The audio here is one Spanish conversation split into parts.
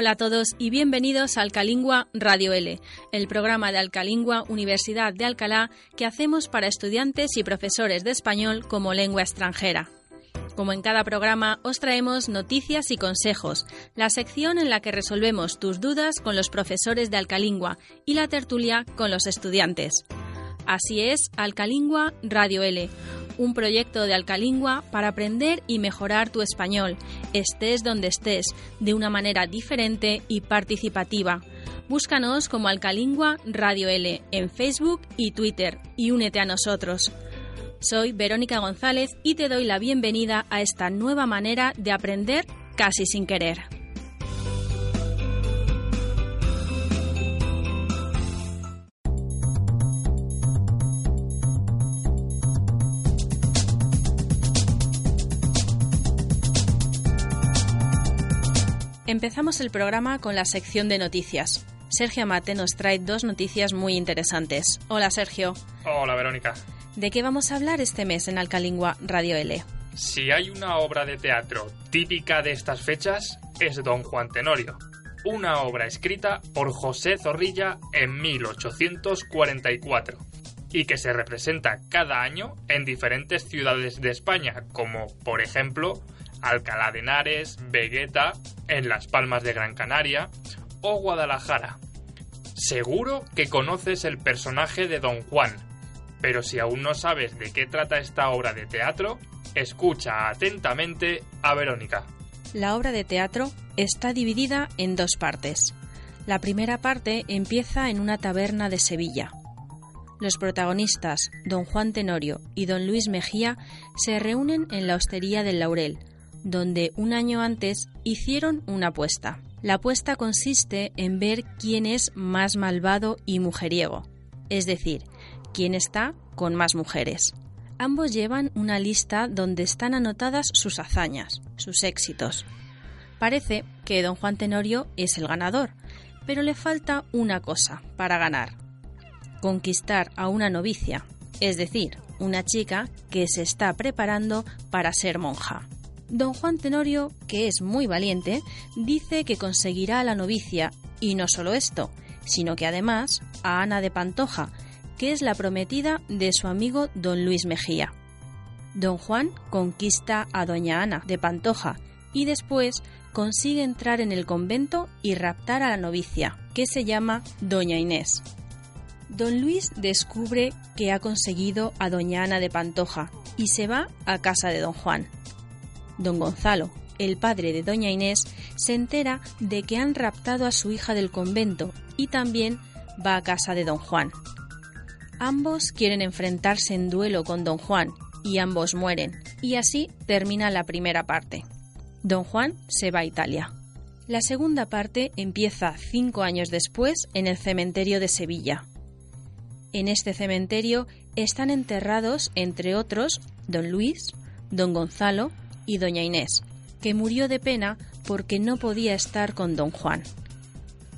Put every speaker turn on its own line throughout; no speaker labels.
Hola a todos y bienvenidos a Alcalingua Radio L, el programa de Alcalingua Universidad de Alcalá que hacemos para estudiantes y profesores de español como lengua extranjera. Como en cada programa, os traemos noticias y consejos, la sección en la que resolvemos tus dudas con los profesores de Alcalingua y la tertulia con los estudiantes. Así es, Alcalingua Radio L, un proyecto de Alcalingua para aprender y mejorar tu español, estés donde estés, de una manera diferente y participativa. Búscanos como Alcalingua Radio L en Facebook y Twitter y únete a nosotros. Soy Verónica González y te doy la bienvenida a esta nueva manera de aprender casi sin querer. Empezamos el programa con la sección de noticias. Sergio Amate nos trae dos noticias muy interesantes. Hola Sergio.
Hola Verónica.
¿De qué vamos a hablar este mes en Alcalingua Radio L?
Si hay una obra de teatro típica de estas fechas, es Don Juan Tenorio, una obra escrita por José Zorrilla en 1844 y que se representa cada año en diferentes ciudades de España, como por ejemplo Alcalá de Henares, Vegueta, en Las Palmas de Gran Canaria o Guadalajara. Seguro que conoces el personaje de Don Juan, pero si aún no sabes de qué trata esta obra de teatro, escucha atentamente a Verónica.
La obra de teatro está dividida en dos partes. La primera parte empieza en una taberna de Sevilla. Los protagonistas, don Juan Tenorio y don Luis Mejía, se reúnen en la hostería del Laurel, donde un año antes hicieron una apuesta. La apuesta consiste en ver quién es más malvado y mujeriego, es decir, quién está con más mujeres. Ambos llevan una lista donde están anotadas sus hazañas, sus éxitos. Parece que don Juan Tenorio es el ganador, pero le falta una cosa para ganar. Conquistar a una novicia, es decir, una chica que se está preparando para ser monja. Don Juan Tenorio, que es muy valiente, dice que conseguirá a la novicia, y no solo esto, sino que además a Ana de Pantoja, que es la prometida de su amigo don Luis Mejía. Don Juan conquista a doña Ana de Pantoja y después consigue entrar en el convento y raptar a la novicia, que se llama doña Inés. Don Luis descubre que ha conseguido a doña Ana de Pantoja y se va a casa de don Juan. Don Gonzalo, el padre de doña Inés, se entera de que han raptado a su hija del convento y también va a casa de don Juan. Ambos quieren enfrentarse en duelo con don Juan y ambos mueren, y así termina la primera parte. Don Juan se va a Italia. La segunda parte empieza cinco años después en el cementerio de Sevilla. En este cementerio están enterrados, entre otros, don Luis, don Gonzalo, y doña Inés, que murió de pena porque no podía estar con don Juan.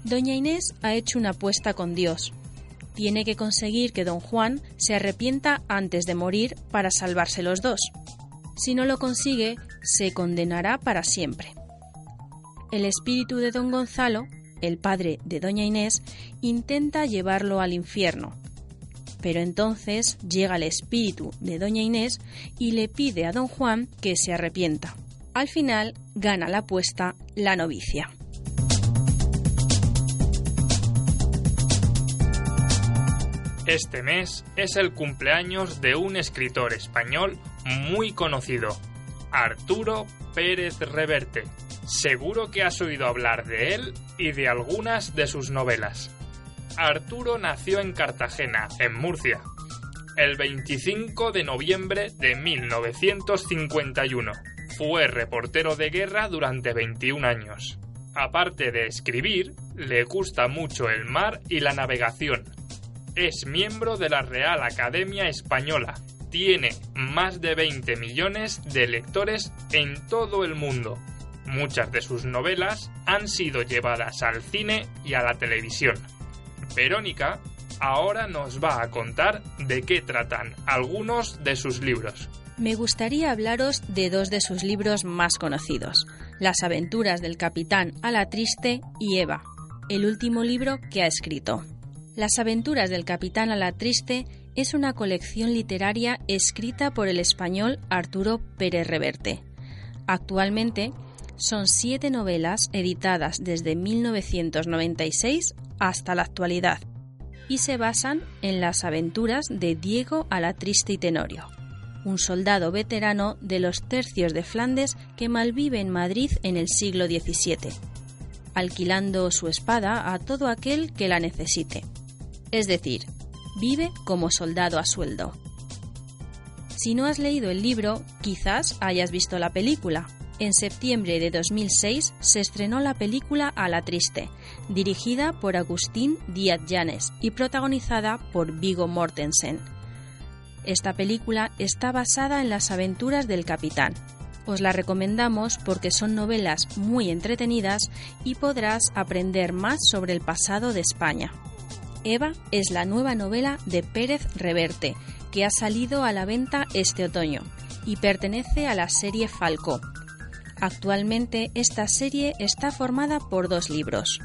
Doña Inés ha hecho una apuesta con Dios. Tiene que conseguir que don Juan se arrepienta antes de morir para salvarse los dos. Si no lo consigue, se condenará para siempre. El espíritu de don Gonzalo, el padre de doña Inés, intenta llevarlo al infierno, pero entonces llega el espíritu de doña Inés y le pide a don Juan que se arrepienta. Al final gana la apuesta la novicia.
Este mes es el cumpleaños de un escritor español muy conocido, Arturo Pérez Reverte. Seguro que has oído hablar de él y de algunas de sus novelas. Arturo nació en Cartagena, en Murcia. el 25 de noviembre de 1951. Fue reportero de guerra durante 21 años. Aparte de escribir, le gusta mucho el mar y la navegación. Es miembro de la Real Academia Española. Tiene más de 20 millones de lectores en todo el mundo. Muchas de sus novelas han sido llevadas al cine y a la televisión. Verónica ahora nos va a contar de qué tratan algunos de sus libros.
Me gustaría hablaros de dos de sus libros más conocidos, Las aventuras del capitán Alatriste y Eva, el último libro que ha escrito. Las aventuras del capitán Alatriste es una colección literaria escrita por el español Arturo Pérez Reverte. Actualmente son siete novelas editadas desde 1996 hasta la actualidad y se basan en las aventuras de Diego Alatriste y Tenorio, un soldado veterano de los tercios de Flandes que malvive en Madrid en el siglo XVII, alquilando su espada a todo aquel que la necesite. Es decir, vive como soldado a sueldo. Si no has leído el libro, quizás hayas visto la película, en septiembre de 2006 se estrenó la película A la Triste, dirigida por Agustín Díaz Llanes y protagonizada por Vigo Mortensen. Esta película está basada en las aventuras del capitán. Os la recomendamos porque son novelas muy entretenidas y podrás aprender más sobre el pasado de España. Eva es la nueva novela de Pérez Reverte, que ha salido a la venta este otoño y pertenece a la serie Falcó, Actualmente esta serie está formada por dos libros.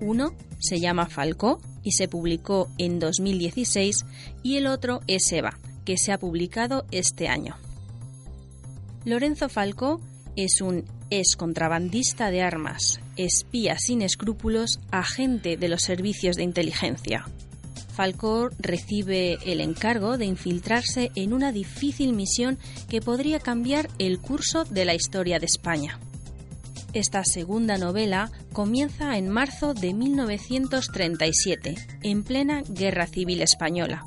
Uno se llama Falcó y se publicó en 2016 y el otro es Eva, que se ha publicado este año. Lorenzo Falcó es un ex contrabandista de armas, espía sin escrúpulos, agente de los servicios de inteligencia. Falcor recibe el encargo de infiltrarse en una difícil misión que podría cambiar el curso de la historia de España. Esta segunda novela comienza en marzo de 1937, en plena Guerra Civil Española.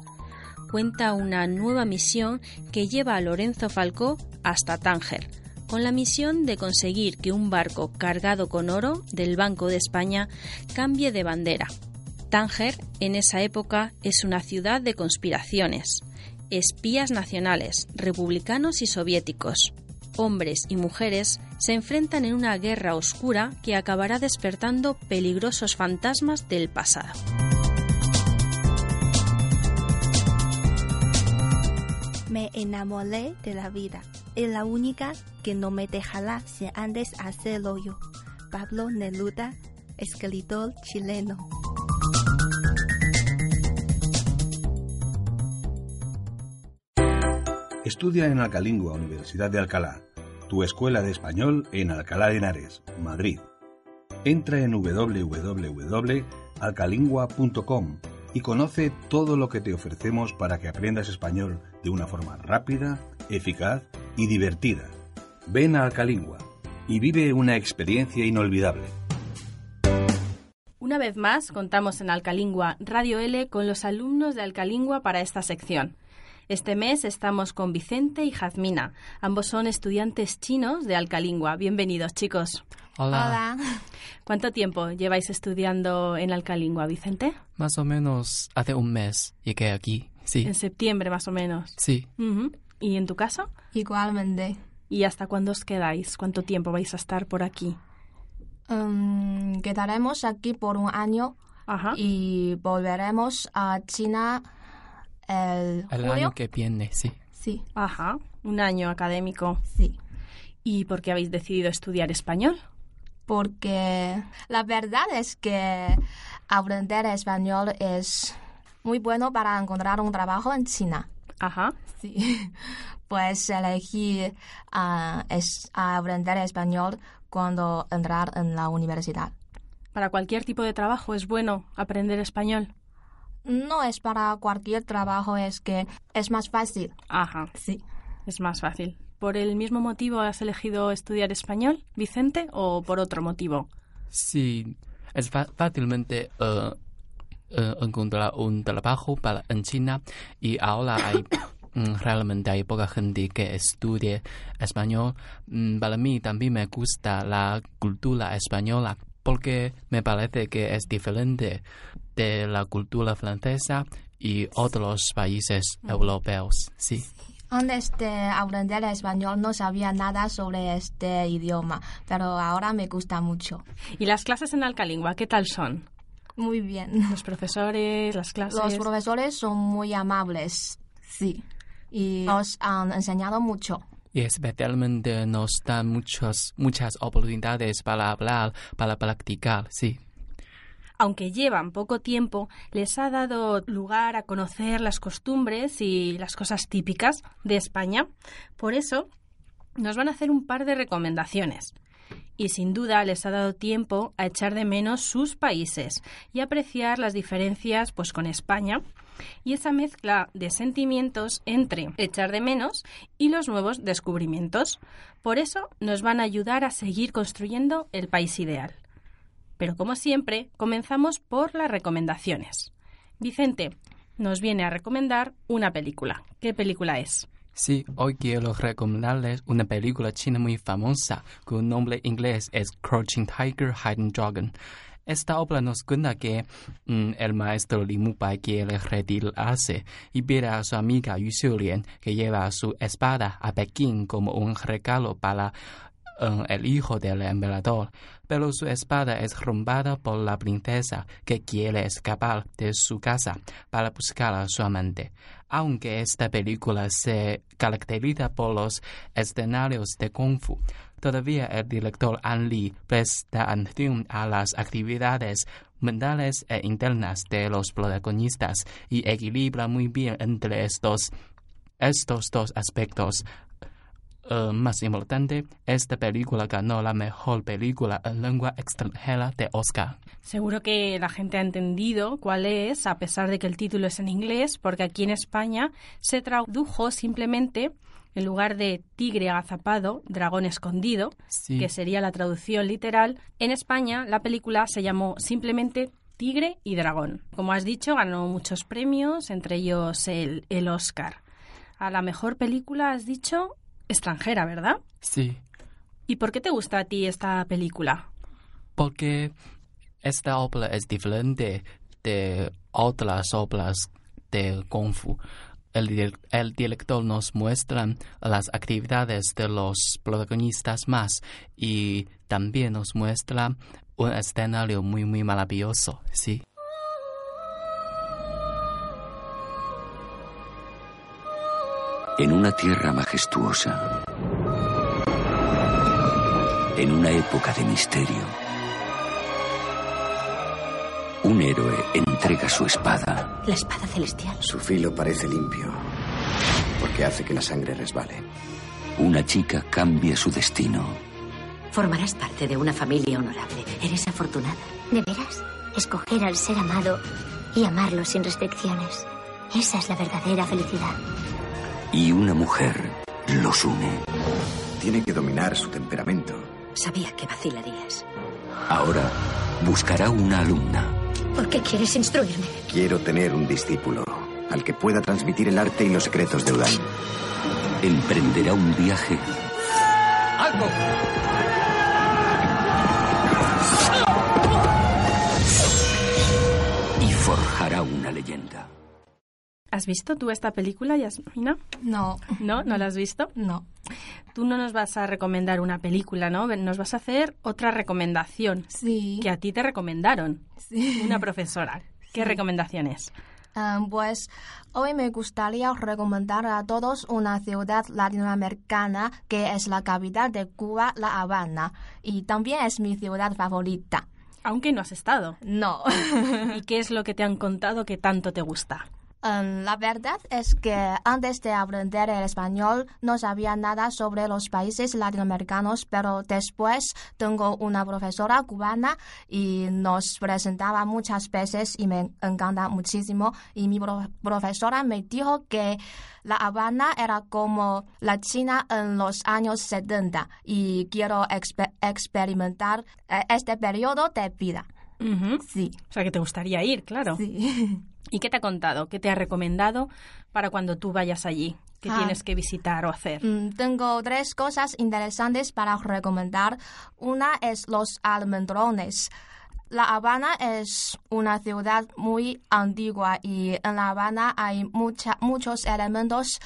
Cuenta una nueva misión que lleva a Lorenzo Falcó hasta Tánger, con la misión de conseguir que un barco cargado con oro del Banco de España cambie de bandera Tánger en esa época es una ciudad de conspiraciones, espías nacionales, republicanos y soviéticos. Hombres y mujeres se enfrentan en una guerra oscura que acabará despertando peligrosos fantasmas del pasado.
Me enamoré de la vida. Es la única que no me dejará si antes hacerlo yo. Pablo Neruda, escritor chileno.
Estudia en Alcalingua, Universidad de Alcalá, tu escuela de español en Alcalá de Henares, Madrid. Entra en www.alcalingua.com y conoce todo lo que te ofrecemos para que aprendas español de una forma rápida, eficaz y divertida. Ven a Alcalingua y vive una experiencia inolvidable.
Una vez más, contamos en Alcalingua Radio L con los alumnos de Alcalingua para esta sección. Este mes estamos con Vicente y Jazmina. Ambos son estudiantes chinos de Alcalingua. Bienvenidos, chicos.
Hola.
¿Cuánto tiempo lleváis estudiando en Alcalingua, Vicente?
Más o menos hace un mes llegué aquí. Sí.
En septiembre, más o menos.
Sí.
¿Y en tu caso?
Igualmente.
¿Y hasta cuándo os quedáis? ¿Cuánto tiempo vais a estar por aquí?
Um, quedaremos aquí por un año y volveremos a China el,
año que viene, sí.
Sí.
Ajá, un año académico.
Sí.
¿Y por qué habéis decidido estudiar español?
Porque la verdad es que aprender español es muy bueno para encontrar un trabajo en China.
Ajá.
Sí. Pues elegí uh, es, aprender español cuando entrar en la universidad.
¿Para cualquier tipo de trabajo es bueno aprender español?
No es para cualquier trabajo, es que es más fácil.
Ajá.
Sí.
Es más fácil. ¿Por el mismo motivo has elegido estudiar español, Vicente, o por otro motivo?
Sí, es fácilmente uh, eh, encontrar un trabajo para, en China y ahora hay mm, realmente hay poca gente que estudie español. Mm, Para mí también me gusta la cultura española porque me parece que es diferente de la cultura francesa y otros países europeos. Sí.
Antes de aprender español no sabía nada sobre este idioma, pero ahora me gusta mucho.
¿Y las clases en Alcalingua qué tal son?
Muy bien.
Los profesores, las clases.
Los profesores son muy amables, sí, y nos han enseñado mucho.
Y especialmente nos dan muchos, muchas oportunidades para hablar, para practicar, sí.
Aunque llevan poco tiempo, les ha dado lugar a conocer las costumbres y las cosas típicas de España. Por eso, nos van a hacer un par de recomendaciones. Y sin duda les ha dado tiempo a echar de menos sus países y apreciar las diferencias pues con España y esa mezcla de sentimientos entre echar de menos y los nuevos descubrimientos. Por eso nos van a ayudar a seguir construyendo el país ideal. Pero como siempre, comenzamos por las recomendaciones. Vicente nos viene a recomendar una película. ¿Qué película es?
Sí, hoy quiero recomendarles una película china muy famosa, cuyo nombre inglés es Crouching Tiger, Hidden Dragon. Esta obra nos cuenta que mm, el maestro Li Mubai quiere retirarse y pide a su amiga Yu Xiulian que lleva su espada a Pekín como un regalo para el hijo del emperador, pero su espada es rombada por la princesa que quiere escapar de su casa para buscar a su amante. Aunque esta película se caracteriza por los escenarios de Kung Fu, todavía el director An Lee presta atención a las actividades mentales e internas de los protagonistas y equilibra muy bien entre estos, estos dos aspectos. Uh, más importante, esta película ganó la mejor película en lengua extranjera de Oscar.
Seguro que la gente ha entendido cuál es, a pesar de que el título es en inglés, porque aquí en España se tradujo simplemente, en lugar de tigre agazapado, dragón escondido,
Sí.
que sería la traducción literal, en España la película se llamó simplemente Tigre y Dragón. Como has dicho, ganó muchos premios, entre ellos el, el Oscar. A la mejor película has dicho extranjera, ¿verdad?
Sí,
¿Y por qué te gusta a ti esta película?
porque esta obra es diferente de otras obras de Kung Fu. El, el director nos muestra las actividades de los protagonistas más y también nos muestra un escenario muy muy maravilloso, sí.
En una tierra majestuosa, en una época de misterio. Un héroe entrega su espada.
La espada celestial.
Su filo parece limpio, porque hace que la sangre resbale.
Una chica cambia su destino.
Formarás parte de una familia honorable. Eres afortunada.
¿De veras? Escoger al ser amado y amarlo sin restricciones. Esa es la verdadera felicidad.
Y una mujer los une.
Tiene que dominar su temperamento.
Sabía que vacilarías.
Ahora buscará una alumna.
¿Por qué quieres instruirme?
Quiero tener un discípulo al que pueda transmitir el arte y los secretos de Udan.
Emprenderá un viaje
¡Alto!
y forjará una leyenda.
¿Has visto tú esta película, Yasmina?
No.
¿No? ¿No la has visto?
No.
Tú no nos vas a recomendar una película, ¿no? Nos vas a hacer otra recomendación.
Sí.
Que a ti te recomendaron.
Sí.
Una profesora. ¿Qué
Sí.
recomendación es?
Ah, pues hoy me gustaría recomendar a todos una ciudad latinoamericana que es la capital de Cuba, La Habana, y también es mi ciudad favorita.
Aunque no has estado.
No.
¿Y qué es lo que te han contado que tanto te gusta?
Um, la verdad es que antes de aprender el español no sabía nada sobre los países latinoamericanos, pero después tengo una profesora cubana y nos presentaba muchas veces y me encanta muchísimo. Y mi pro- profesora me dijo que La Habana era como la China en los años 70 y quiero expe- experimentar eh, este periodo de vida.
Sí.
O sea, que te gustaría ir, claro.
Sí.
¿Y qué te ha contado? ¿Qué te ha recomendado para cuando tú vayas allí? ¿Qué
Ah.
tienes que visitar o hacer?
Mm, Tengo tres cosas interesantes para recomendar. Una es los almendrones. La Habana es una ciudad muy antigua y en La Habana hay mucha- muchos elementos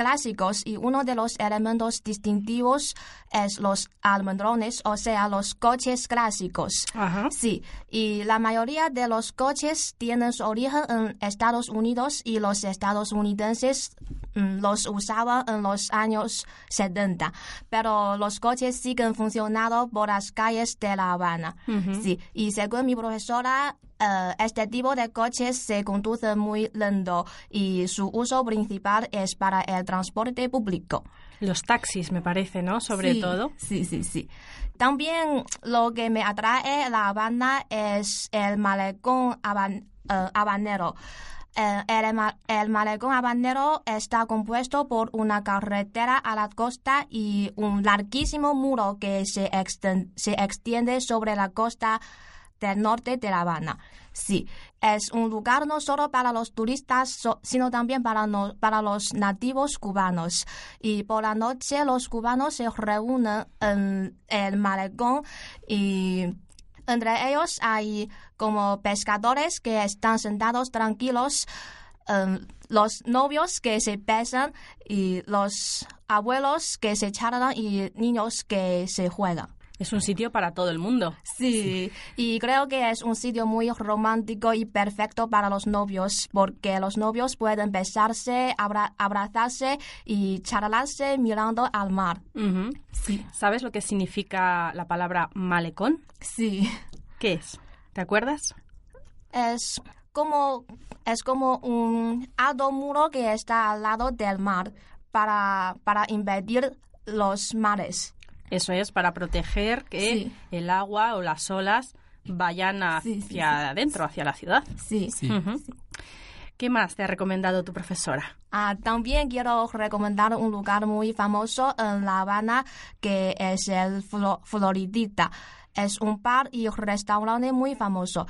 clásicos y uno de los elementos distintivos es los almendrones, o sea, los coches clásicos. Sí, y la mayoría de los coches tienen su origen en Estados Unidos y los estadounidenses los usaban en los años 70, pero los coches siguen funcionando por las calles de La Habana. Sí, y según mi profesora, eh, este tipo de coches se conduce muy lento y su uso principal es para el transporte público.
Los taxis, me parece, ¿no? Sobre
Sí,
todo.
Sí, sí, sí. También lo que me atrae La Habana es el malecón haban- eh, habanero. Eh, el, el malecón habanero está compuesto por una carretera a la costa y un larguísimo muro que se, extiende sobre la costa del norte de La Habana. Sí, es un lugar no solo para los turistas, sino también para, para los nativos cubanos. Y por la noche los cubanos se reúnen en el malecón y entre ellos hay como pescadores que están sentados tranquilos, em, los novios que se besan y los abuelos que se charlan y niños que se juegan.
Es un sitio para todo el mundo.
Sí, y creo que es un sitio muy romántico y perfecto para los novios, porque los novios pueden besarse, abra- abrazarse y charlarse mirando al mar.
Ujú. ¿Sabes lo que significa la palabra malecón?
Sí.
¿Qué es? ¿Te acuerdas?
Es como, es como un alto muro que está al lado del mar para, para impedir los mares.
Eso es para proteger que
Sí.
el agua o las olas vayan hacia adentro, hacia la ciudad.
Sí.
¿Qué más te ha recomendado tu profesora?
Ah, también quiero recomendar un lugar muy famoso en La Habana que es el Flo- Floridita. Es un bar y restaurante muy famoso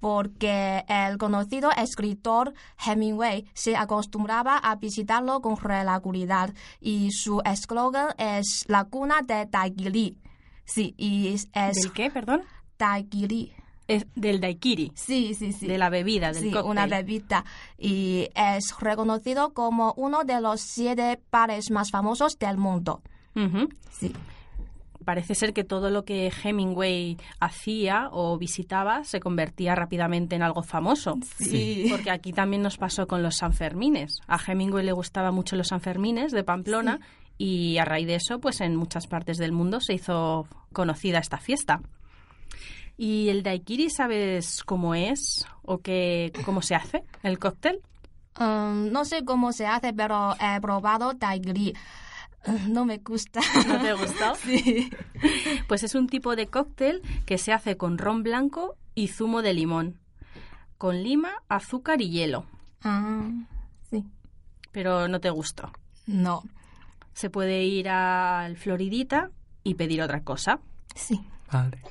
porque el conocido escritor Hemingway se acostumbraba a visitarlo con regularidad y su eslogan es la cuna de Daiquiri. Sí, y es...
¿Del qué, perdón?
Daiquiri.
Es del daiquiri.
Sí, sí, sí.
De la bebida, del
sí,
cóctel.
una bebida. Y es reconocido como uno de los siete bares más famosos del mundo. Sí.
Parece ser que todo lo que Hemingway hacía o visitaba se convertía rápidamente en algo famoso.
Sí.
Porque aquí también nos pasó con los Sanfermines. A Hemingway le gustaban mucho los Sanfermines de Pamplona y a raíz de eso, pues en muchas partes del mundo se hizo conocida esta fiesta. ¿Y el daiquiri sabes cómo es o qué, cómo se hace el cóctel?
Um, no sé cómo se hace, pero he probado daiquiri. No me gusta.
¿No te gustó?
Sí.
Pues es un tipo de cóctel que se hace con ron blanco y zumo de limón, con lima, azúcar y hielo.
Ah, sí.
Pero no te gustó.
No.
Se puede ir al Floridita y pedir otra cosa.
Sí.
Vale.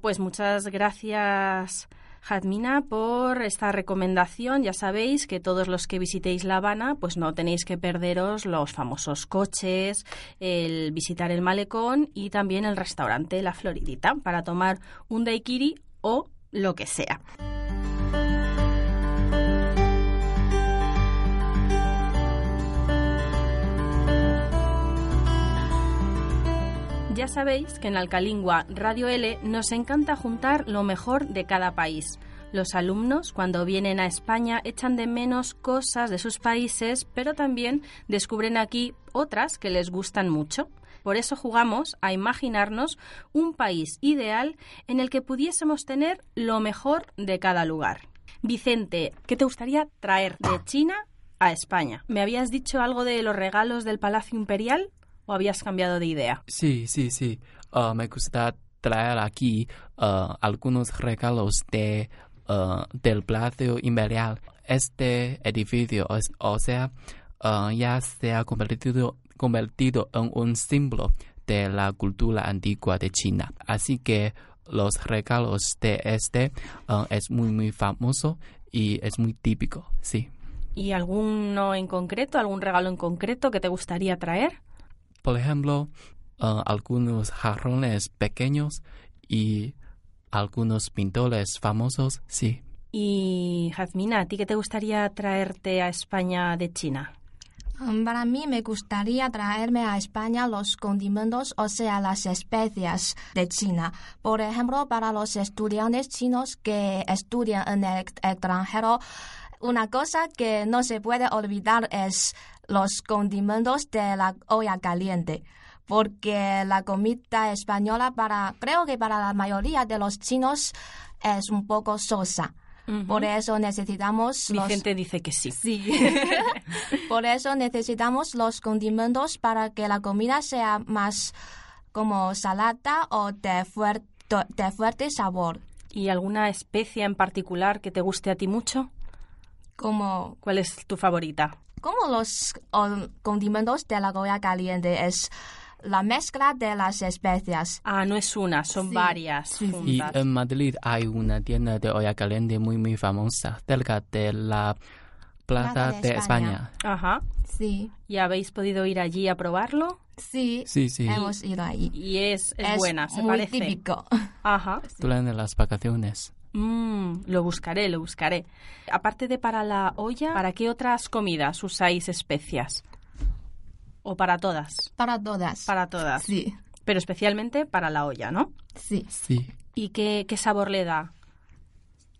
Pues muchas gracias, Jadmina, por esta recomendación. Ya sabéis que todos los que visitéis La Habana, pues no tenéis que perderos los famosos coches, el visitar el malecón y también el restaurante La Floridita para tomar un daiquiri o lo que sea. Ya sabéis que en Alcalingua Radio L nos encanta juntar lo mejor de cada país. Los alumnos, cuando vienen a España, echan de menos cosas de sus países, pero también descubren aquí otras que les gustan mucho. Por eso jugamos a imaginarnos un país ideal en el que pudiésemos tener lo mejor de cada lugar. Vicente, ¿qué te gustaría traer de China a España? ¿Me habías dicho algo de los regalos del Palacio Imperial o habías cambiado de idea?
Sí, sí, sí. Ah, me gusta traer aquí ah, algunos regalos de, ah, del Palacio Imperial. Este edificio, es- o sea, ya se ha convertido, convertido en un símbolo de la cultura antigua de China. Así que los regalos de este es muy, muy famoso y es muy típico, sí.
¿Y alguno en concreto, algún regalo en concreto que te gustaría traer?
Por ejemplo, uh, algunos jarrones pequeños y algunos pintores famosos, sí.
Y Jazmina, ¿a ti qué te gustaría traerte a España de China?
Um, Para mí me gustaría traerme a España los condimentos, o sea, las especias de China. Por ejemplo, para los estudiantes chinos que estudian en el ex- extranjero, una cosa que no se puede olvidar es los condimentos de la olla caliente. Porque la comida española para, creo que para la mayoría de los chinos es un poco sosa. Por eso necesitamos los-
Vicente dice que sí.
Sí. Por eso necesitamos los condimentos para que la comida sea más como salada o de fuerte, de fuerte sabor.
¿Y alguna especia en particular que te guste a ti mucho?
Como,
¿Cuál es tu favorita?
como los o, condimentos de la olla caliente es la mezcla de las especias.
Ah, no es una, son
Sí,
varias
sí, sí.
Y
juntas.
en Madrid hay una tienda de olla caliente muy, muy famosa, cerca de la Plaza de,
de
España.
Ajá.
Sí,
¿Y habéis podido ir allí a probarlo?
sí,
Sí, sí.
hemos ido ahí.
Y es, es,
Es
buena, se
muy
parece.
típico.
Ajá.
Durante las vacaciones.
Mm, lo buscaré, lo buscaré. Aparte de para la olla, ¿para qué otras comidas usáis especias? ¿O para todas?
Para todas.
Para todas.
Sí,
Pero especialmente para la olla, ¿no?
sí.
Sí.
¿Y qué, qué sabor le da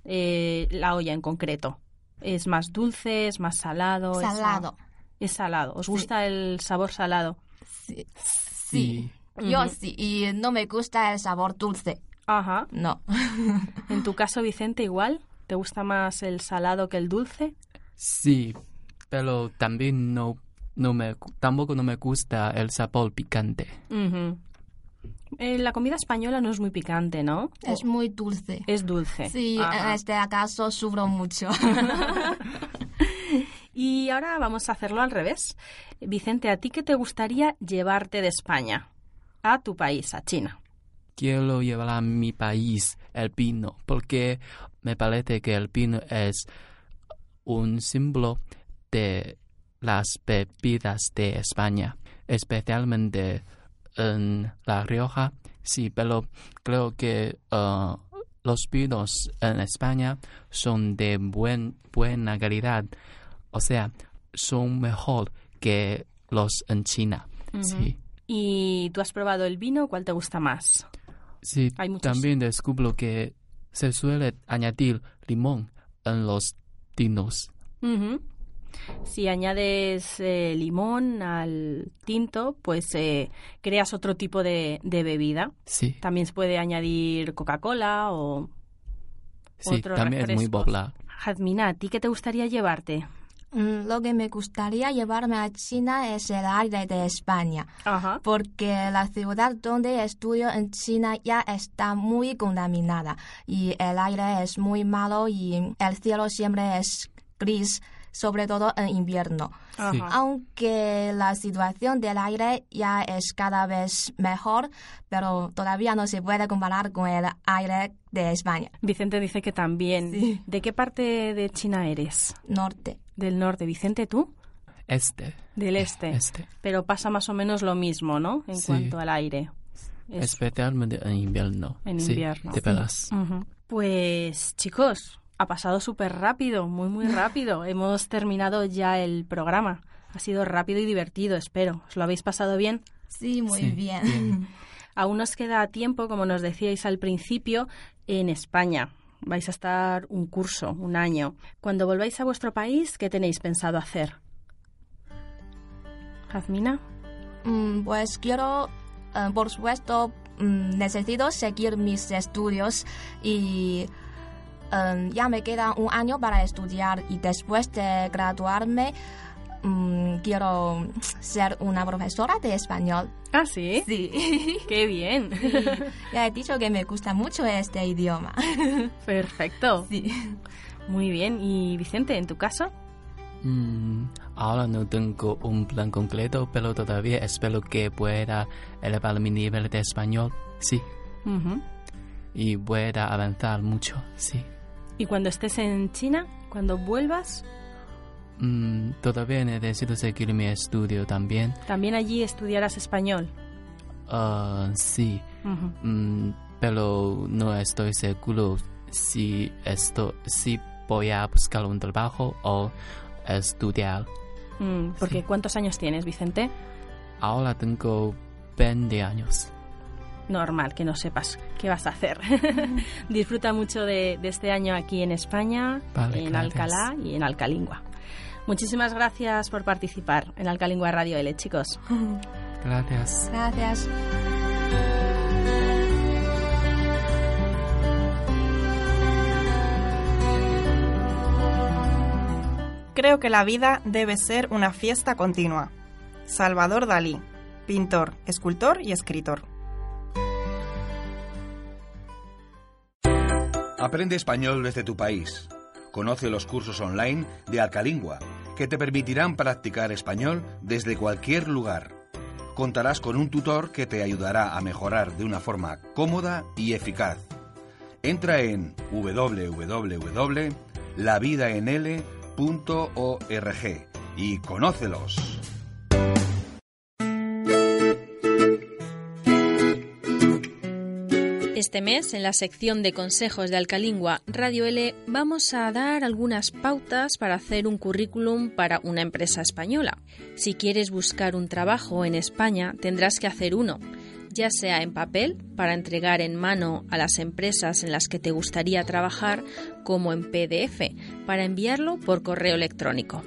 eh, la olla en concreto? ¿Es más dulce, es más salado? es-
Salado.
Es, salado. ¿Os
Sí.
gusta el sabor salado?
Sí. Sí.
Sí.
Yo sí, y no me gusta el sabor dulce.
Ajá.
No.
En tu caso, Vicente, igual. ¿Te gusta más el salado que el dulce?
Sí, pero también no, no me, tampoco no me gusta el sabor picante.
Eh, la comida española no es muy picante, ¿no?
Es muy dulce.
Es dulce.
Sí,
Ajá.
en este caso sufro mucho.
Y ahora vamos a hacerlo al revés. Vicente, ¿a ti qué te gustaría llevarte de España a tu país, a China?
Quiero llevar a mi país el vino, porque me parece que el vino es un símbolo de las bebidas de España, especialmente en La Rioja. Sí, pero creo que eh, los vinos en España son de buen, buena calidad, o sea, son mejor que los en China. Sí.
¿Y tú has probado el vino? ¿Cuál te gusta más?
Sí,
Hay muchos.
también descubro que se suele añadir limón en los vinos.
Ujú. Si añades eh, limón al tinto, pues eh, creas otro tipo de, de bebida.
Sí,
También se puede añadir Coca-Cola o
sí,
otros
también es muy popular.
Jazmina, ¿a ti qué te gustaría llevarte?
Mm, Lo que me gustaría llevarme a China es el aire de España,
Ajá.
porque la ciudad donde estudio en China ya está muy contaminada y el aire es muy malo y el cielo siempre es gris, sobre todo en invierno.
Sí.
Aunque la situación del aire ya es cada vez mejor, pero todavía no se puede comparar con el aire de España,
Vicente dice que también.
Sí.
¿De qué parte de China eres?
norte.
Del norte. Vicente, ¿tú?
Este,
Del este.
este,
Pero pasa más o menos lo mismo, ¿no? En
Sí.
cuanto al aire. Es-
especialmente en invierno.
En
Sí,
invierno.
de veras.
Ujú. Pues chicos, ha pasado súper rápido, muy muy rápido. Hemos terminado ya el programa. Ha sido rápido y divertido, espero. ¿Os lo habéis pasado bien?
Sí, muy
Sí,
bien.
bien.
Aún nos queda tiempo, como nos decíais al principio, en España. Vais a estar un curso, un año. Cuando volváis a vuestro país, ¿qué tenéis pensado hacer? Jazmina.
Mm, Pues quiero, eh, por supuesto, mm, necesito seguir mis estudios y eh, ya me queda un año para estudiar y después de graduarme mm, quiero ser una profesora de español.
Ah, sí.
Sí.
Qué bien.
ya he dicho que me gusta mucho este idioma.
Perfecto.
Sí.
Muy bien. ¿Y Vicente, en tu caso?
Mm, ahora no tengo un plan concreto, pero todavía espero que pueda elevar mi nivel de español. Sí.
Ujú.
y pueda avanzar mucho, sí.
¿Y cuando estés en China, cuando vuelvas?
Mm, todavía necesito seguir mi estudio también.
También allí estudiarás español.
Ah, sí, mm, pero no estoy seguro si esto, si voy a buscar un trabajo o estudiar.
Mm, porque ¿cuántos años tienes, Vicente?
Ahora tengo 20 años.
Normal que no sepas qué vas a hacer. Disfruta mucho de, este año aquí en España, en Alcalá y en Alcalingua. Muchísimas gracias por participar en Alcalingua Radio L, chicos.
Gracias.
Gracias.
Creo que la vida debe ser una fiesta continua. Salvador Dalí, pintor, escultor y escritor.
Aprende español desde tu país. Conoce los cursos online de Alcalingua, que te permitirán practicar español desde cualquier lugar. Contarás con un tutor que te ayudará a mejorar de una forma cómoda y eficaz. Entra en www.lavidaenl.com .org y conócelos.
Este mes, en la sección de consejos de Alcalingua Radio L, vamos a dar algunas pautas para hacer un currículum para una empresa española. Si quieres buscar un trabajo en España, tendrás que hacer uno, ya sea en papel, para entregar en mano a las empresas en las que te gustaría trabajar, como en PDF, para enviarlo por correo electrónico.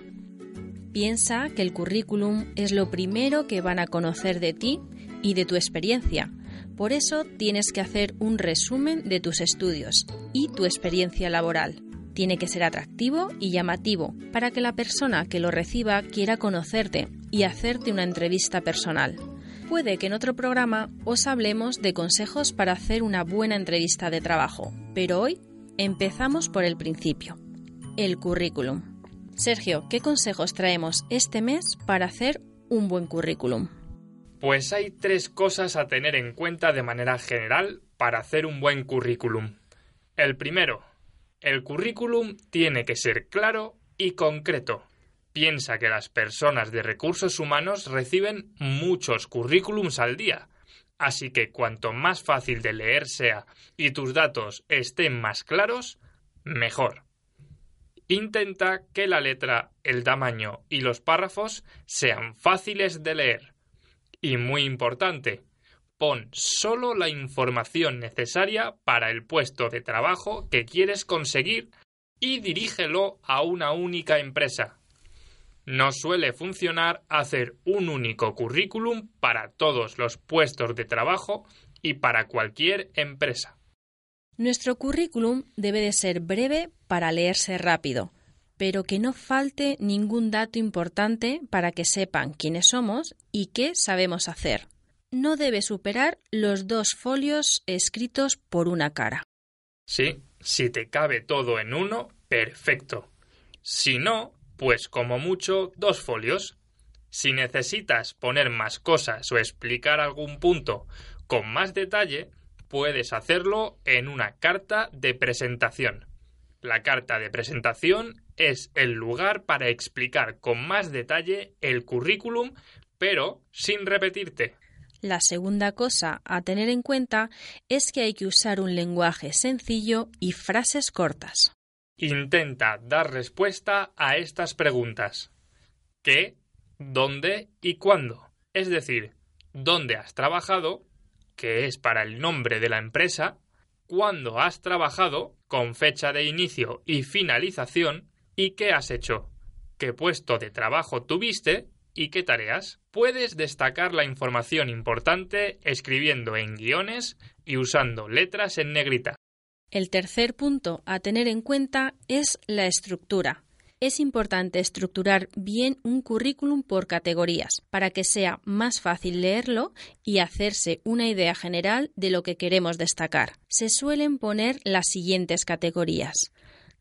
Piensa que el currículum es lo primero que van a conocer de ti y de tu experiencia. Por eso tienes que hacer un resumen de tus estudios y tu experiencia laboral. Tiene que ser atractivo y llamativo para que la persona que lo reciba quiera conocerte y hacerte una entrevista personal puede que en otro programa os hablemos de consejos para hacer una buena entrevista de trabajo, pero hoy empezamos por el principio, el currículum. Sergio, ¿qué consejos traemos este mes para hacer un buen currículum?
Pues hay tres cosas a tener en cuenta de manera general para hacer un buen currículum. El primero, el currículum tiene que ser claro y concreto. Piensa que las personas de recursos humanos reciben muchos currículums al día, así que cuanto más fácil de leer sea y tus datos estén más claros, mejor. Intenta que la letra, el tamaño y los párrafos sean fáciles de leer. Y muy importante, pon solo la información necesaria para el puesto de trabajo que quieres conseguir y dirígelo a una única empresa. No suele funcionar hacer un único currículum para todos los puestos de trabajo y para cualquier empresa.
Nuestro currículum debe de ser breve para leerse rápido, pero que no falte ningún dato importante para que sepan quiénes somos y qué sabemos hacer. No debe superar los dos folios escritos por una cara.
Sí, si te cabe todo en uno, perfecto. Si no, pues como mucho dos folios. Si necesitas poner más cosas o explicar algún punto con más detalle, puedes hacerlo en una carta de presentación. La carta de presentación es el lugar para explicar con más detalle el currículum, pero sin repetirte.
La segunda cosa a tener en cuenta es que hay que usar un lenguaje sencillo y frases cortas.
Intenta dar respuesta a estas preguntas. ¿Qué? ¿Dónde? ¿Y cuándo? Es decir, ¿dónde has trabajado? que es para el nombre de la empresa, cuándo has trabajado, con fecha de inicio y finalización, y qué has hecho, qué puesto de trabajo tuviste y qué tareas. Puedes destacar la información importante escribiendo en guiones y usando letras en negrita.
El tercer punto a tener en cuenta es la estructura. Es importante estructurar bien un currículum por categorías para que sea más fácil leerlo y hacerse una idea general de lo que queremos destacar. Se suelen poner las siguientes categorías.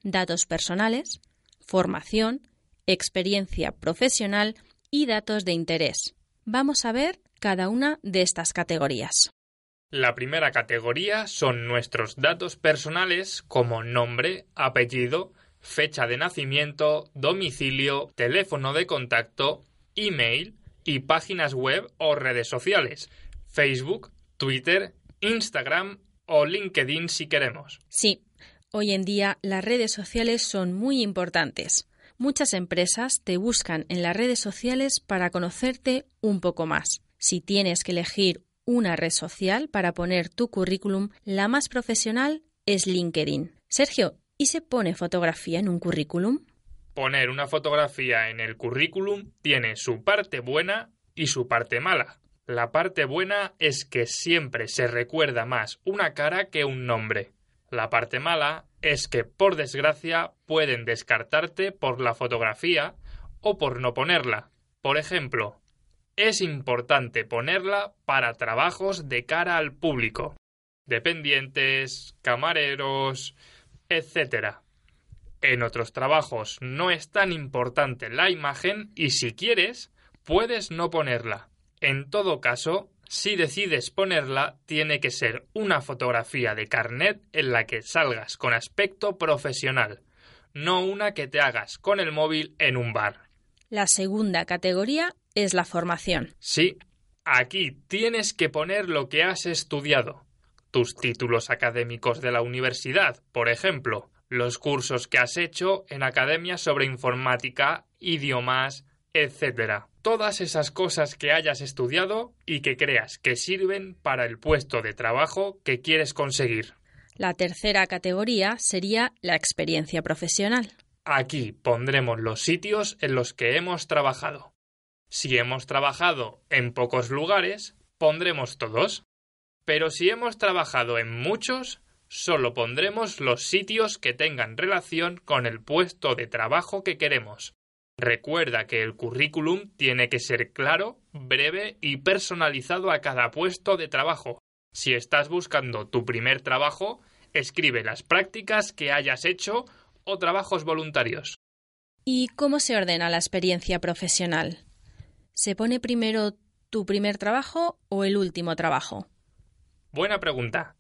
Datos personales, formación, experiencia profesional y datos de interés. Vamos a ver cada una de estas categorías.
La primera categoría son nuestros datos personales como nombre, apellido, fecha de nacimiento, domicilio, teléfono de contacto, email y páginas web o redes sociales, Facebook, Twitter, Instagram o LinkedIn si queremos.
Sí, hoy en día las redes sociales son muy importantes. Muchas empresas te buscan en las redes sociales para conocerte un poco más. Si tienes que elegir una red social para poner tu currículum, la más profesional es LinkedIn. Sergio, ¿y se pone fotografía en un currículum?
Poner una fotografía en el currículum tiene su parte buena y su parte mala. La parte buena es que siempre se recuerda más una cara que un nombre. La parte mala es que, por desgracia, pueden descartarte por la fotografía o por no ponerla. Por ejemplo, es importante ponerla para trabajos de cara al público, dependientes, camareros, etc. En otros trabajos no es tan importante la imagen y si quieres, puedes no ponerla. En todo caso, si decides ponerla, tiene que ser una fotografía de carnet en la que salgas con aspecto profesional, no una que te hagas con el móvil en un bar.
La segunda categoría es la formación.
Sí, aquí tienes que poner lo que has estudiado. Tus títulos académicos de la universidad, por ejemplo, los cursos que has hecho en academias sobre informática, idiomas, etc. Todas esas cosas que hayas estudiado y que creas que sirven para el puesto de trabajo que quieres conseguir.
La tercera categoría sería la experiencia profesional.
Aquí pondremos los sitios en los que hemos trabajado. Si hemos trabajado en pocos lugares, pondremos todos. Pero si hemos trabajado en muchos, solo pondremos los sitios que tengan relación con el puesto de trabajo que queremos. Recuerda que el currículum tiene que ser claro, breve y personalizado a cada puesto de trabajo. Si estás buscando tu primer trabajo, escribe las prácticas que hayas hecho o trabajos voluntarios.
¿Y cómo se ordena la experiencia profesional? ¿Se pone primero tu primer trabajo o el último trabajo?
Buena pregunta.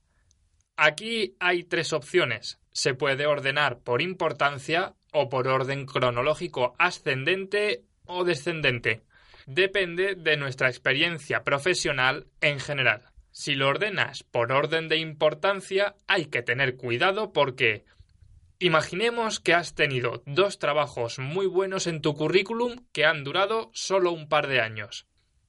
Aquí hay tres opciones. Se puede ordenar por importancia o por orden cronológico ascendente o descendente. Depende de nuestra experiencia profesional en general. Si lo ordenas por orden de importancia, hay que tener cuidado porque Imaginemos que has tenido dos trabajos muy buenos en tu currículum que han durado solo un par de años.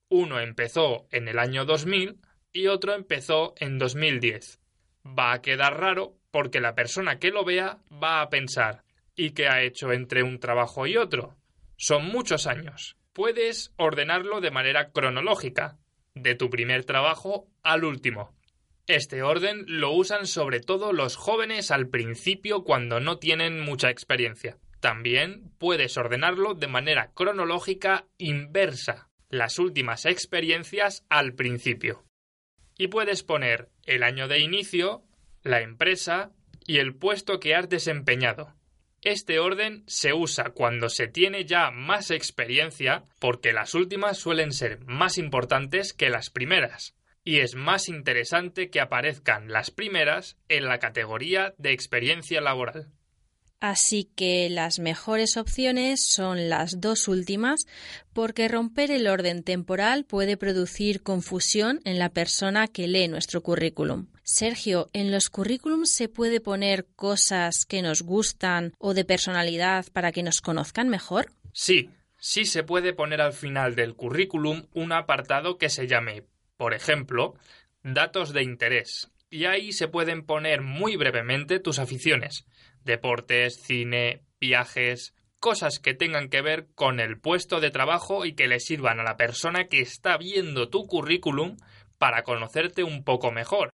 Uno empezó en el año 2000 y otro empezó en 2010. Va a quedar raro porque la persona que lo vea va a pensar ¿y qué ha hecho entre un trabajo y otro? Son muchos años. Puedes ordenarlo de manera cronológica, de tu primer trabajo al último. Este orden lo usan sobre todo los jóvenes al principio cuando no tienen mucha experiencia. También puedes ordenarlo de manera cronológica inversa, las últimas experiencias al principio. Y puedes poner el año de inicio, la empresa y el puesto que has desempeñado. Este orden se usa cuando se tiene ya más experiencia porque las últimas suelen ser más importantes que las primeras y es más interesante que aparezcan las primeras en la categoría de experiencia laboral.
Así que las mejores opciones son las dos últimas porque romper el orden temporal puede producir confusión en la persona que lee nuestro currículum. Sergio, ¿en los currículums se puede poner cosas que nos gustan o de personalidad para que nos conozcan mejor?
Sí, sí se puede poner al final del currículum un apartado que se llame por ejemplo, datos de interés. Y ahí se pueden poner muy brevemente tus aficiones. Deportes, cine, viajes, cosas que tengan que ver con el puesto de trabajo y que le sirvan a la persona que está viendo tu currículum para conocerte un poco mejor.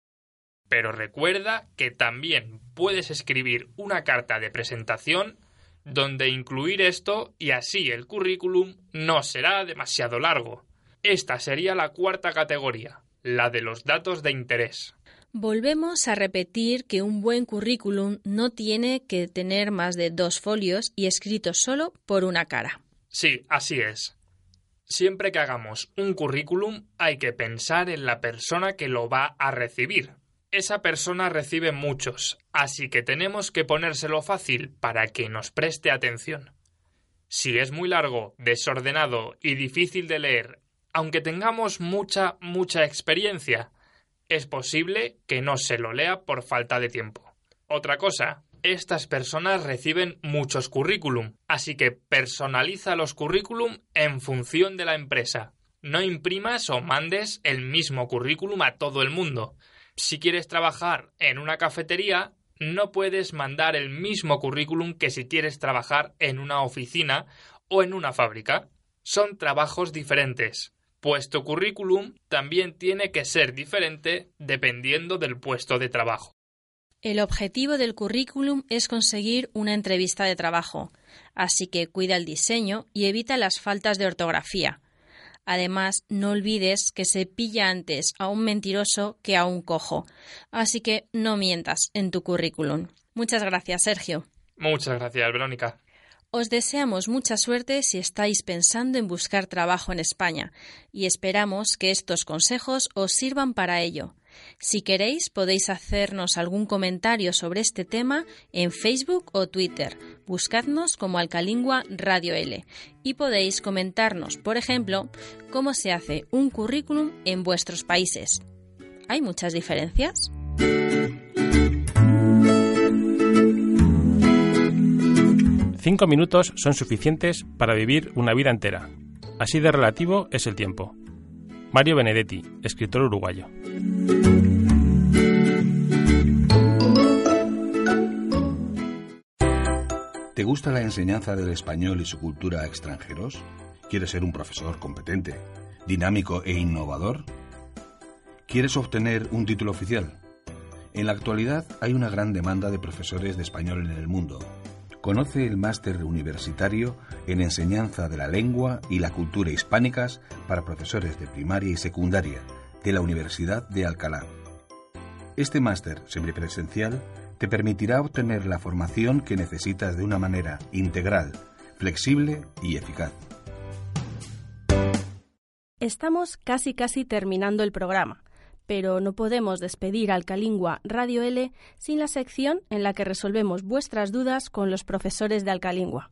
Pero recuerda que también puedes escribir una carta de presentación donde incluir esto y así el currículum no será demasiado largo. Esta sería la cuarta categoría, la de los datos de interés.
Volvemos a repetir que un buen currículum no tiene que tener más de dos folios y escrito solo por una cara.
Sí, así es. Siempre que hagamos un currículum hay que pensar en la persona que lo va a recibir. Esa persona recibe muchos, así que tenemos que ponérselo fácil para que nos preste atención. Si es muy largo, desordenado y difícil de leer, aunque tengamos mucha, mucha experiencia, es posible que no se lo lea por falta de tiempo. Otra cosa, estas personas reciben muchos currículum, así que personaliza los currículum en función de la empresa. No imprimas o mandes el mismo currículum a todo el mundo. Si quieres trabajar en una cafetería, no puedes mandar el mismo currículum que si quieres trabajar en una oficina o en una fábrica. Son trabajos diferentes, pues tu currículum también tiene que ser diferente dependiendo del puesto de trabajo.
El objetivo del currículum es conseguir una entrevista de trabajo, así que cuida el diseño y evita las faltas de ortografía. Además, no olvides que se pilla antes a un mentiroso que a un cojo, así que no mientas en tu currículum. Muchas gracias, Sergio.
Muchas gracias, Verónica.
Os deseamos mucha suerte si estáis pensando en buscar trabajo en España y esperamos que estos consejos os sirvan para ello. Si queréis, podéis hacernos algún comentario sobre este tema en Facebook o Twitter. Buscadnos como Alcalingua Radio L y podéis comentarnos, por ejemplo, cómo se hace un currículum en vuestros países. ¿Hay muchas diferencias?
Cinco minutos son suficientes para vivir una vida entera. Así de relativo es el tiempo. Mario Benedetti, escritor uruguayo.
¿Te gusta la enseñanza del español y su cultura a extranjeros? ¿Quieres ser un profesor competente, dinámico e innovador? ¿Quieres obtener un título oficial? En la actualidad hay una gran demanda de profesores de español en el mundo Conoce el máster universitario en enseñanza de la lengua y la cultura hispánicas para profesores de primaria y secundaria de la Universidad de Alcalá. Este máster semipresencial te permitirá obtener la formación que necesitas de una manera integral, flexible y eficaz.
Estamos casi casi terminando el programa pero no podemos despedir al Alcalingua Radio L sin la sección en la que resolvemos vuestras dudas con los profesores de Alcalingua.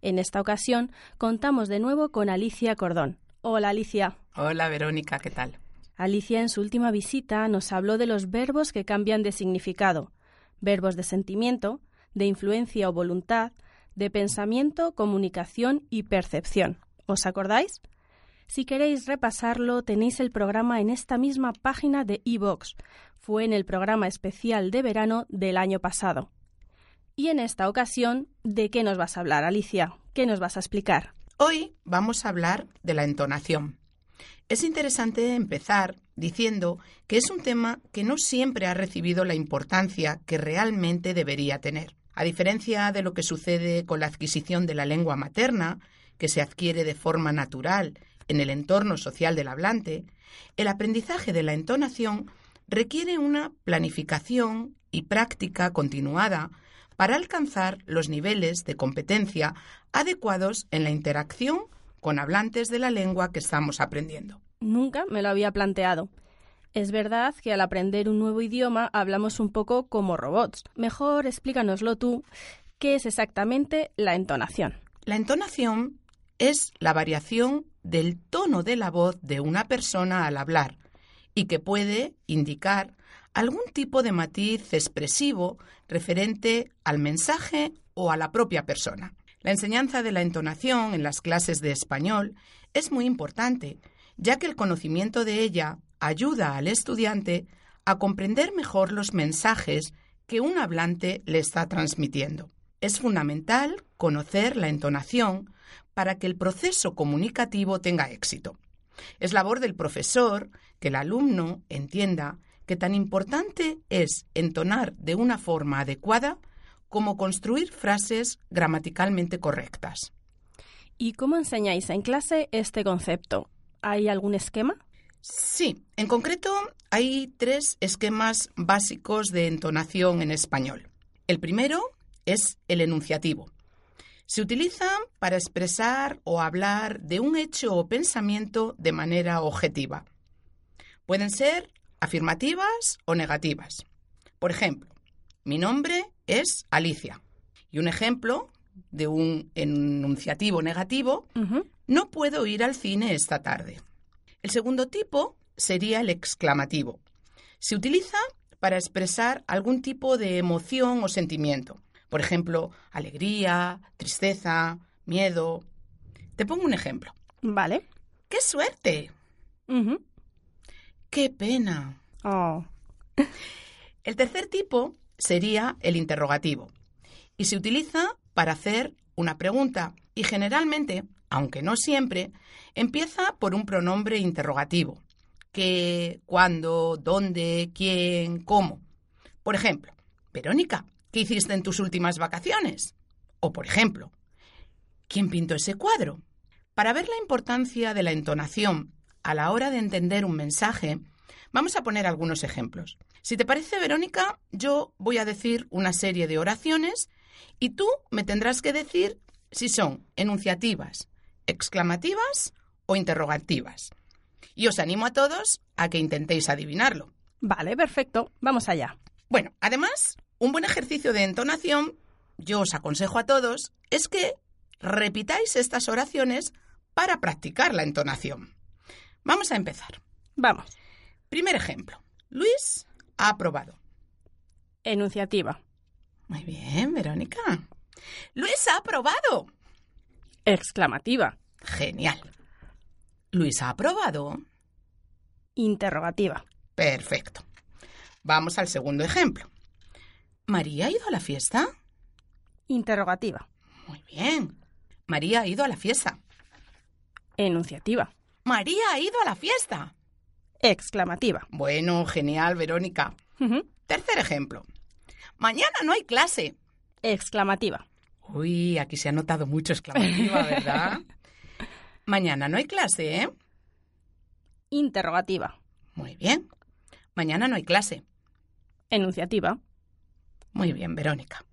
En esta ocasión contamos de nuevo con Alicia Cordón. Hola Alicia.
Hola Verónica, ¿qué tal?
Alicia en su última visita nos habló de los verbos que cambian de significado, verbos de sentimiento, de influencia o voluntad, de pensamiento, comunicación y percepción. ¿Os acordáis? Si queréis repasarlo, tenéis el programa en esta misma página de iVox. Fue en el programa especial de verano del año pasado. Y en esta ocasión, ¿de qué nos vas a hablar, Alicia? ¿Qué nos vas a explicar?
Hoy vamos a hablar de la entonación. Es interesante empezar diciendo que es un tema que no siempre ha recibido la importancia que realmente debería tener. A diferencia de lo que sucede con la adquisición de la lengua materna, que se adquiere de forma natural en el entorno social del hablante, el aprendizaje de la entonación requiere una planificación y práctica continuada para alcanzar los niveles de competencia adecuados en la interacción con hablantes de la lengua que estamos aprendiendo.
Nunca me lo había planteado. Es verdad que al aprender un nuevo idioma hablamos un poco como robots. Mejor explícanoslo tú, ¿qué es exactamente la entonación?
La entonación es la variación del tono de la voz de una persona al hablar y que puede indicar algún tipo de matiz expresivo referente al mensaje o a la propia persona. La enseñanza de la entonación en las clases de español es muy importante, ya que el conocimiento de ella ayuda al estudiante a comprender mejor los mensajes que un hablante le está transmitiendo. Es fundamental conocer la entonación para que el proceso comunicativo tenga éxito. Es labor del profesor que el alumno entienda que tan importante es entonar de una forma adecuada como construir frases gramaticalmente correctas.
¿Y cómo enseñáis en clase este concepto? ¿Hay algún esquema?
Sí, en concreto hay tres esquemas básicos de entonación en español. El primero es el enunciativo. Se utilizan para expresar o hablar de un hecho o pensamiento de manera objetiva. Pueden ser afirmativas o negativas. Por ejemplo, mi nombre es Alicia. Y un ejemplo de un enunciativo negativo, no puedo ir al cine esta tarde. El segundo tipo sería el exclamativo. Se utiliza para expresar algún tipo de emoción o sentimiento. Por ejemplo, alegría, tristeza, miedo. Te pongo un ejemplo.
Vale.
¡Qué suerte! ¡Qué pena!
Oh.
El tercer tipo sería el interrogativo y se utiliza para hacer una pregunta y generalmente, aunque no siempre, empieza por un pronombre interrogativo. ¿Qué? ¿Cuándo? ¿Dónde? ¿Quién? ¿Cómo? Por ejemplo, Verónica, ¿qué hiciste en tus últimas vacaciones? O por ejemplo, ¿quién pintó ese cuadro? Para ver la importancia de la entonación a la hora de entender un mensaje, vamos a poner algunos ejemplos. Si te parece, Verónica, yo voy a decir una serie de oraciones y tú me tendrás que decir si son enunciativas, exclamativas o interrogativas. Y os animo a todos a que intentéis adivinarlo.
Vale, perfecto. Vamos allá.
Bueno, además, un buen ejercicio de entonación, yo os aconsejo a todos, es que repitáis estas oraciones para practicar la entonación. Vamos a empezar.
Vamos.
Primer ejemplo. Luis aprobado.
Enunciativa.
Muy bien, Verónica. Luis ha aprobado.
Exclamativa.
Genial. Luis ha aprobado.
Interrogativa.
Perfecto. Vamos al segundo ejemplo. ¿María ha ido a la fiesta?
Interrogativa.
Muy bien. María ha ido a la fiesta.
Enunciativa.
María ha ido a la fiesta.
Exclamativa.
Bueno, genial, Verónica. Tercer ejemplo. Mañana no hay clase.
Exclamativa.
Uy, aquí se ha notado mucho exclamativa, ¿verdad? Mañana no hay clase, ¿eh?
Interrogativa.
Muy bien. Mañana no hay clase.
Enunciativa.
Muy bien, Verónica.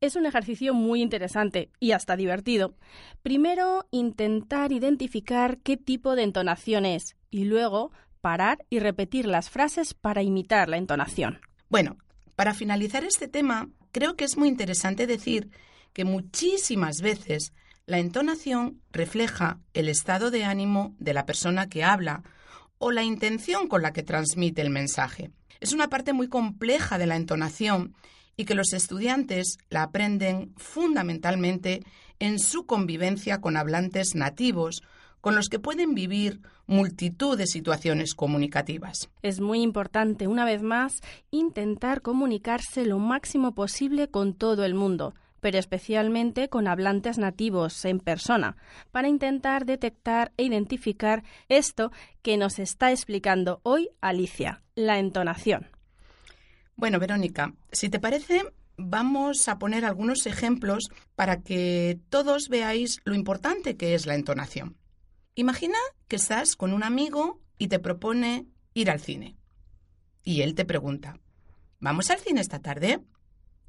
Es un ejercicio muy interesante y hasta divertido. Primero, intentar identificar qué tipo de entonación es y luego parar y repetir las frases para imitar la entonación.
Bueno, para finalizar este tema, creo que es muy interesante decir que muchísimas veces la entonación refleja el estado de ánimo de la persona que habla o la intención con la que transmite el mensaje. Es una parte muy compleja de la entonación y que los estudiantes la aprenden fundamentalmente en su convivencia con hablantes nativos con los que pueden vivir multitud de situaciones comunicativas.
Es muy importante, una vez más, intentar comunicarse lo máximo posible con todo el mundo, pero especialmente con hablantes nativos en persona, para intentar detectar e identificar esto que nos está explicando hoy Alicia, la entonación.
Bueno, Verónica, si te parece, vamos a poner algunos ejemplos para que todos veáis lo importante que es la entonación. Imagina que estás con un amigo y te propone ir al cine. Y él te pregunta, ¿vamos al cine esta tarde?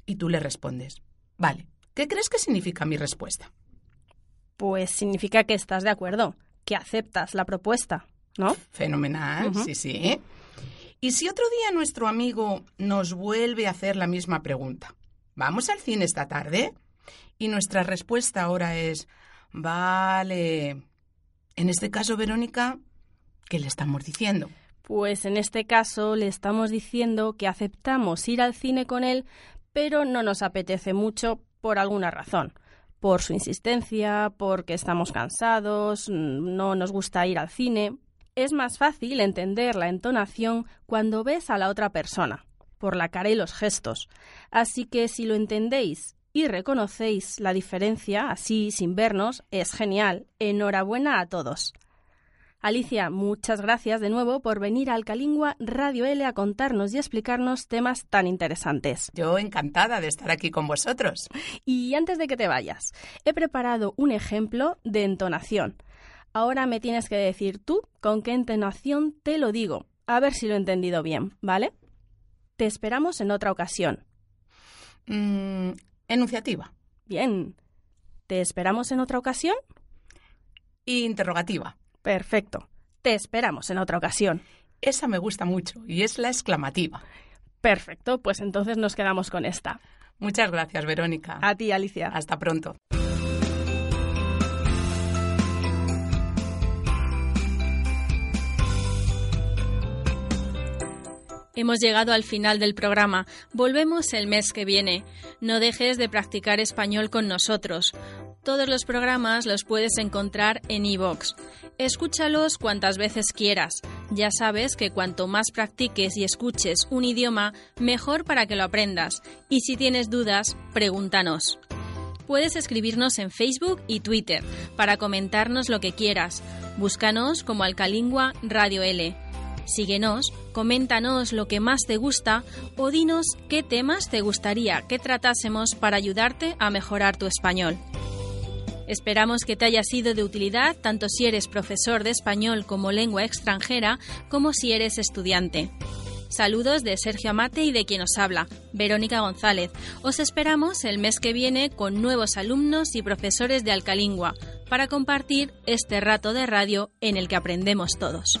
Y tú le respondes, vale, ¿qué crees que significa mi respuesta?
Pues significa que estás de acuerdo, que aceptas la propuesta, ¿no?
Fenomenal, sí, sí. Y si otro día nuestro amigo nos vuelve a hacer la misma pregunta, ¿vamos al cine esta tarde? Y nuestra respuesta ahora es, vale, en este caso, Verónica, ¿qué le estamos diciendo?
Pues en este caso le estamos diciendo que aceptamos ir al cine con él, pero no nos apetece mucho por alguna razón. Por su insistencia, porque estamos cansados, no nos gusta ir al cine. Es más fácil entender la entonación cuando ves a la otra persona, por la cara y los gestos. Así que si lo entendéis y reconocéis la diferencia así sin vernos, es genial. Enhorabuena a todos. Alicia, muchas gracias de nuevo por venir a Alcalingua Radio L a contarnos y explicarnos temas tan interesantes.
Yo encantada de estar aquí con vosotros.
Y antes de que te vayas, he preparado un ejemplo de entonación. Ahora me tienes que decir tú con qué entonación te lo digo, a ver si lo he entendido bien, ¿vale? Te esperamos en otra ocasión.
Mm, Enunciativa.
Bien. Te ¿Te esperamos en otra ocasión?
Interrogativa.
Perfecto. Te esperamos en otra ocasión.
Esa me gusta mucho y es la exclamativa.
Perfecto, pues entonces nos quedamos con esta.
Muchas gracias, Verónica.
A ti, Alicia.
Hasta pronto.
Hemos llegado al final del programa. Volvemos el mes que viene. No dejes de practicar español con nosotros. Todos los programas los puedes encontrar en iVoox. Escúchalos cuantas veces quieras. Ya sabes que cuanto más practiques y escuches un idioma, mejor para que lo aprendas. Y si tienes dudas, pregúntanos. Puedes escribirnos en Facebook y Twitter para comentarnos lo que quieras. Búscanos como Alcalingua Radio L. Síguenos, coméntanos lo que más te gusta o dinos qué temas te gustaría que tratásemos para ayudarte a mejorar tu español. Esperamos que te haya sido de utilidad tanto si eres profesor de español como lengua extranjera como si eres estudiante. Saludos de Sergio Amate y de quien os habla, Verónica González. Os esperamos el mes que viene con nuevos alumnos y profesores de Alcalingua para compartir este rato de radio en el que aprendemos todos.